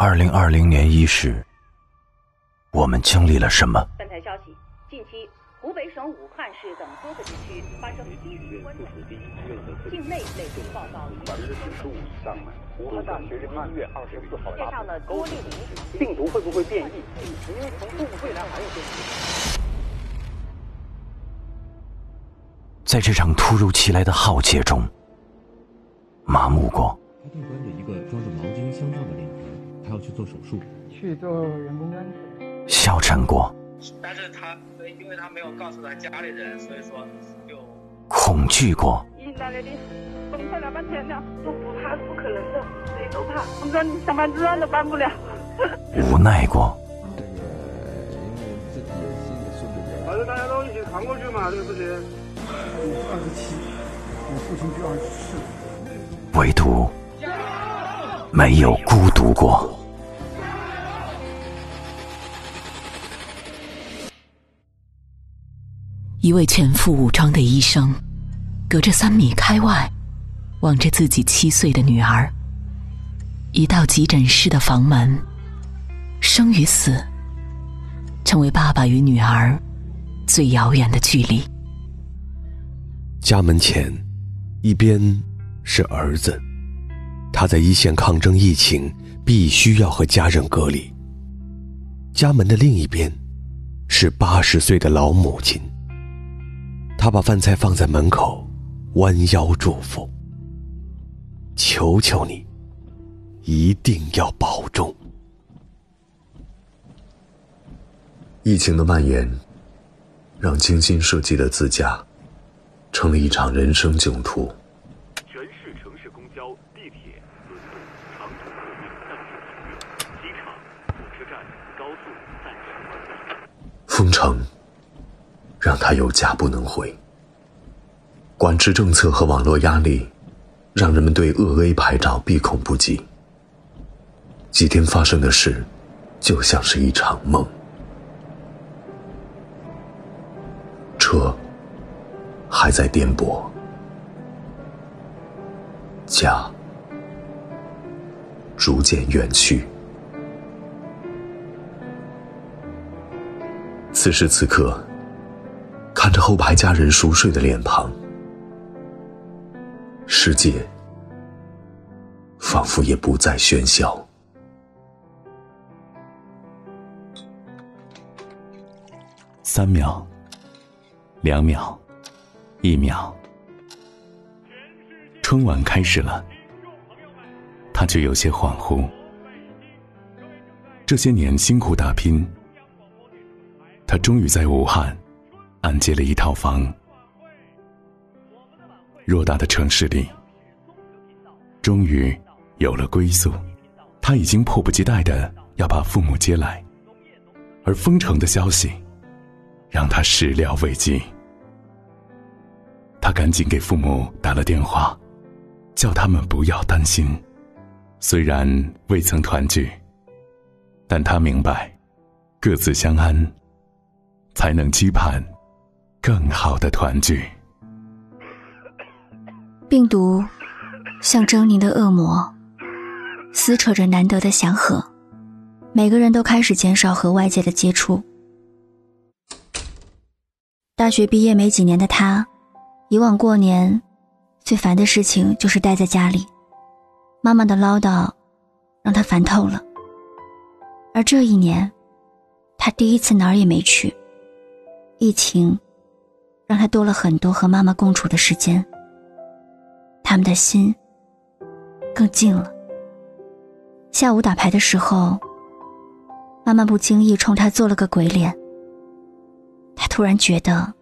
二零二零年伊始，我们经历了什么？本台消息：近期湖北省武汉市等多个地区发生新型冠状病毒境内累计报告百分之九十五以上。武汉大学是一月二十四号介绍了多例的疑似病毒会不会变异？因为从动物未来还有变异。在这场突如其来的浩劫中，麻木过，他正端着一个装着毛巾香皂的他要去做手术。去做人工肝。消沉过，但是他因为他没有告诉他家里人，所以说就恐惧过，已经在那里崩溃了半天了，都不怕不可能的，谁都怕。我们说你想办志愿都办不了。无奈过，这个因为自己心理素质反正大家都一起扛过去嘛，这个事情。我二十七，我父亲就二十四。唯独没有孤独过。一位全副武装的医生，隔着三米开外，望着自己七岁的女儿。一道急诊室的房门，生与死，成为爸爸与女儿最遥远的距离。家门前，一边是儿子，他在一线抗争疫情，必须要和家人隔离。家门的另一边，是八十岁的老母亲。他把饭菜放在门口，弯腰祝福：“求求你，一定要保重。”疫情的蔓延，让精心设计的自驾成了一场人生囧途。全市城市公交、地铁、轮渡、长途客运暂停停运，机场、火车站、高速暂时关闭。封城。让他有家不能回。管制政策和网络压力，让人们对鄂 A 牌照闭口不及。几天发生的事，就像是一场梦。车还在颠簸，家逐渐远去。此时此刻。看着后排家人熟睡的脸庞，世界仿佛也不再喧嚣。三秒，两秒，一秒，春晚开始了，他却有些恍惚。这些年辛苦打拼，他终于在武汉。按揭了一套房，偌大的城市里，终于有了归宿。他已经迫不及待的要把父母接来，而封城的消息让他始料未及。他赶紧给父母打了电话，叫他们不要担心。虽然未曾团聚，但他明白，各自相安，才能期盼。更好的团聚。病毒像狰狞的恶魔，撕扯着难得的祥和。每个人都开始减少和外界的接触。大学毕业没几年的他，以往过年最烦的事情就是待在家里，妈妈的唠叨让他烦透了。而这一年，他第一次哪儿也没去。疫情。让他多了很多和妈妈共处的时间，他们的心更近了。下午打牌的时候，妈妈不经意冲他做了个鬼脸。他突然觉得，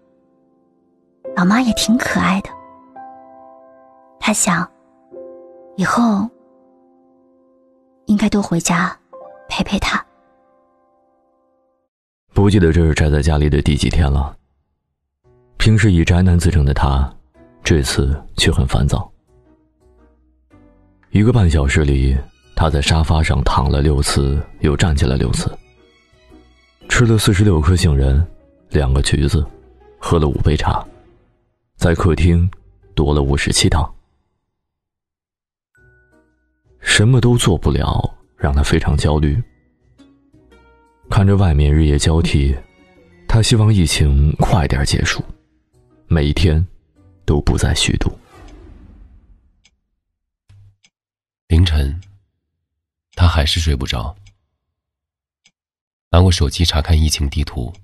老妈也挺可爱的。他想，以后应该多回家陪陪她。不记得这是宅在家里的第几天了。平时以宅男自称的他，这次却很烦躁。一个半小时里，他在沙发上躺了六次，又站起来六次。吃了四十六颗杏仁，两个橘子，喝了五杯茶，在客厅踱了五十七趟。什么都做不了，让他非常焦虑。看着外面日夜交替，他希望疫情快点结束，每一天都不再虚度。凌晨，他还是睡不着，拿过手机查看疫情地图。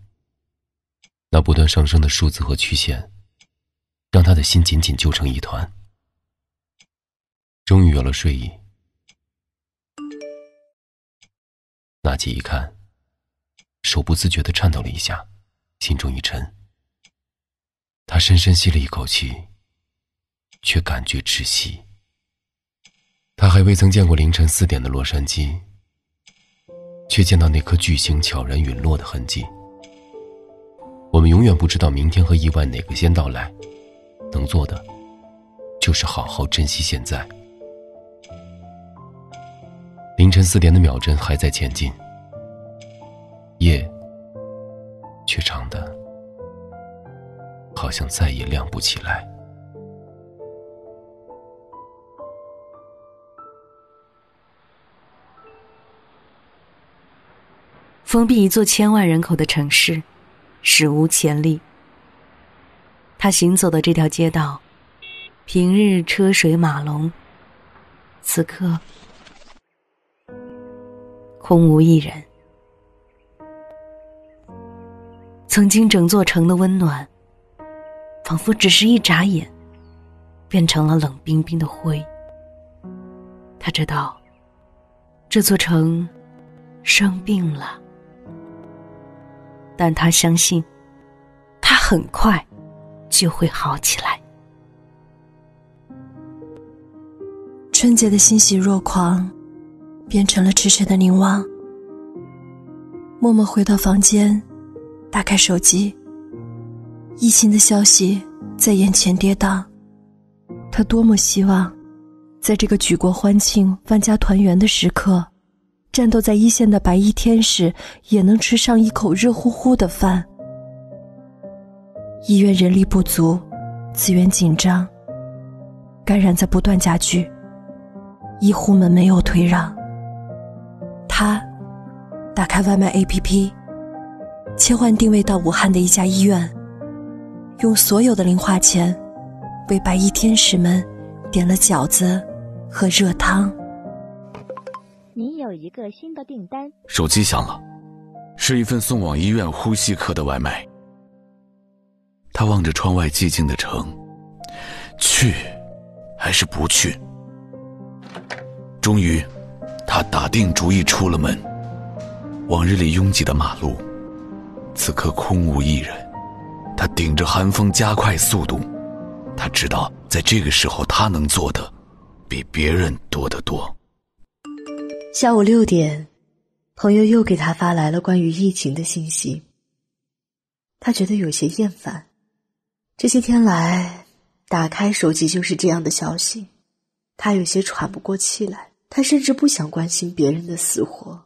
那不断上升的数字和曲线，让他的心紧紧揪成一团。终于有了睡意，拿起一看，手不自觉的颤抖了一下，心中一沉。他深深吸了一口气，却感觉窒息。他还未曾见过凌晨四点的洛杉矶，却见到那颗巨星悄然陨落的痕迹。我们永远不知道明天和意外哪个先到来，能做的就是好好珍惜现在。凌晨四点的秒针还在前进，夜却长的好像再也亮不起来。封闭一座千万人口的城市。史无前例。他行走的这条街道，平日车水马龙，此刻空无一人。曾经整座城的温暖，仿佛只是一眨眼，变成了冷冰冰的灰。他知道，这座城生病了。但他相信，他很快就会好起来。春节的欣喜若狂，变成了迟迟的凝望。默默回到房间，打开手机，疫情的消息在眼前跌宕。他多么希望，在这个举国欢庆、万家团圆的时刻。战斗在一线的白衣天使也能吃上一口热乎乎的饭。医院人力不足，资源紧张，感染在不断加剧，医护们没有退让。他打开外卖 APP，切换定位到武汉的一家医院，用所有的零花钱为白衣天使们点了饺子和热汤。你有一个新的订单。手机响了，是一份送往医院呼吸科的外卖。他望着窗外寂静的城，去还是不去？终于，他打定主意出了门。往日里拥挤的马路，此刻空无一人。他顶着寒风加快速度。他知道，在这个时候，他能做的比别人多得多。下午六点，朋友又给他发来了关于疫情的信息。他觉得有些厌烦，这些天来，打开手机就是这样的消息，他有些喘不过气来。他甚至不想关心别人的死活，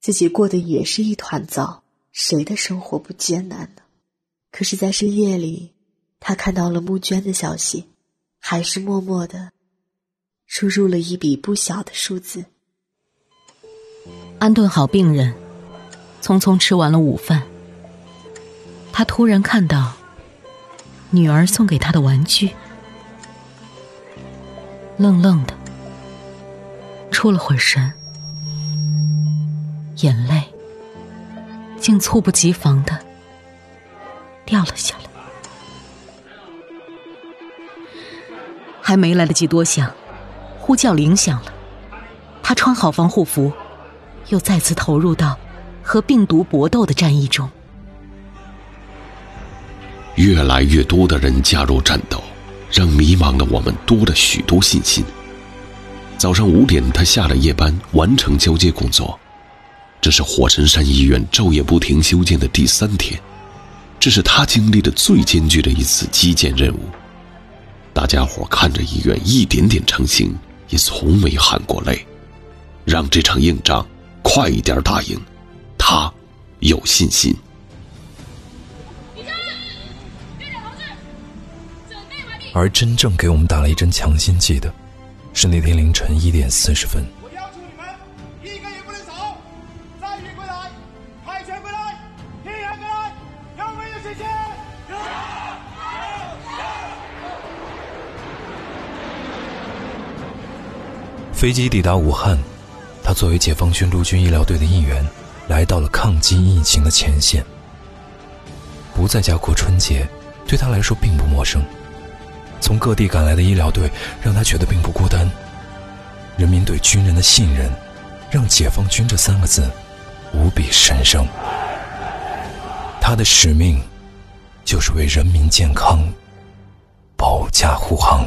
自己过得也是一团糟。谁的生活不艰难呢？可是，在深夜里，他看到了募捐的消息，还是默默的输入了一笔不小的数字。安顿好病人，匆匆吃完了午饭。他突然看到女儿送给他的玩具，愣愣的，出了会神，眼泪竟猝不及防的掉了下来。还没来得及多想，呼叫铃响了。他穿好防护服。又再次投入到和病毒搏斗的战役中。越来越多的人加入战斗，让迷茫的我们多了许多信心。早上五点，他下了夜班，完成交接工作。这是火神山医院昼夜不停修建的第三天，这是他经历的最艰巨的一次基建任务。大家伙看着医院一点点成型，也从没喊过累。让这场硬仗。快一点打赢，他有信心。而真正给我们打了一针强心剂的，是那天凌晨一点四十分，飞机抵达武汉，他作为解放军陆军医疗队的一员，来到了抗击疫情的前线。不在家过春节，对他来说并不陌生。从各地赶来的医疗队让他觉得并不孤单。人民对军人的信任，让“解放军”这三个字无比神圣。他的使命，就是为人民健康保驾护航。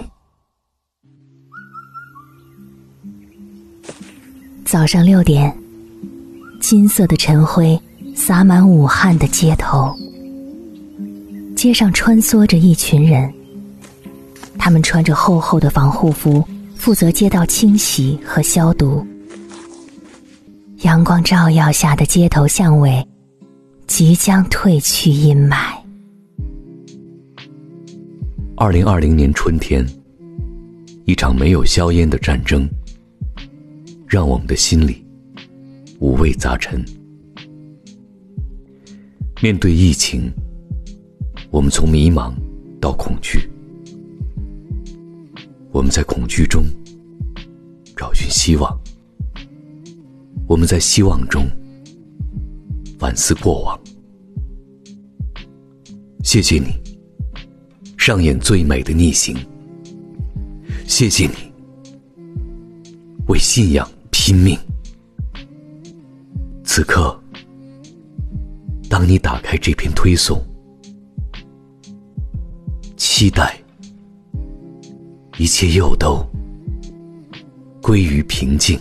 早上六点，金色的晨辉洒满武汉的街头。街上穿梭着一群人，他们穿着厚厚的防护服，负责街道清洗和消毒。阳光照耀下的街头巷尾，即将褪去阴霾。二零二零年春天，一场没有硝烟的战争，让我们的心里五味杂陈。面对疫情。我们从迷茫到恐惧，我们在恐惧中找寻希望，我们在希望中反思过往。谢谢你，上演最美的逆行。谢谢你，为信仰拼命。此刻，当你打开这篇推送。期待一切又都归于平静，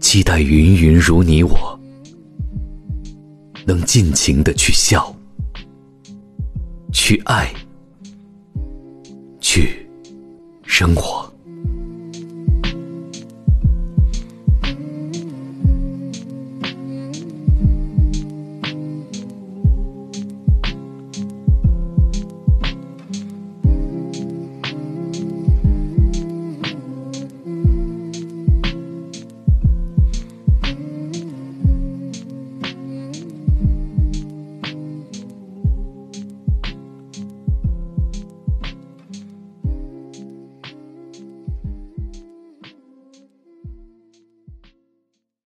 期待芸芸如你我能尽情的去笑，去爱，去生活。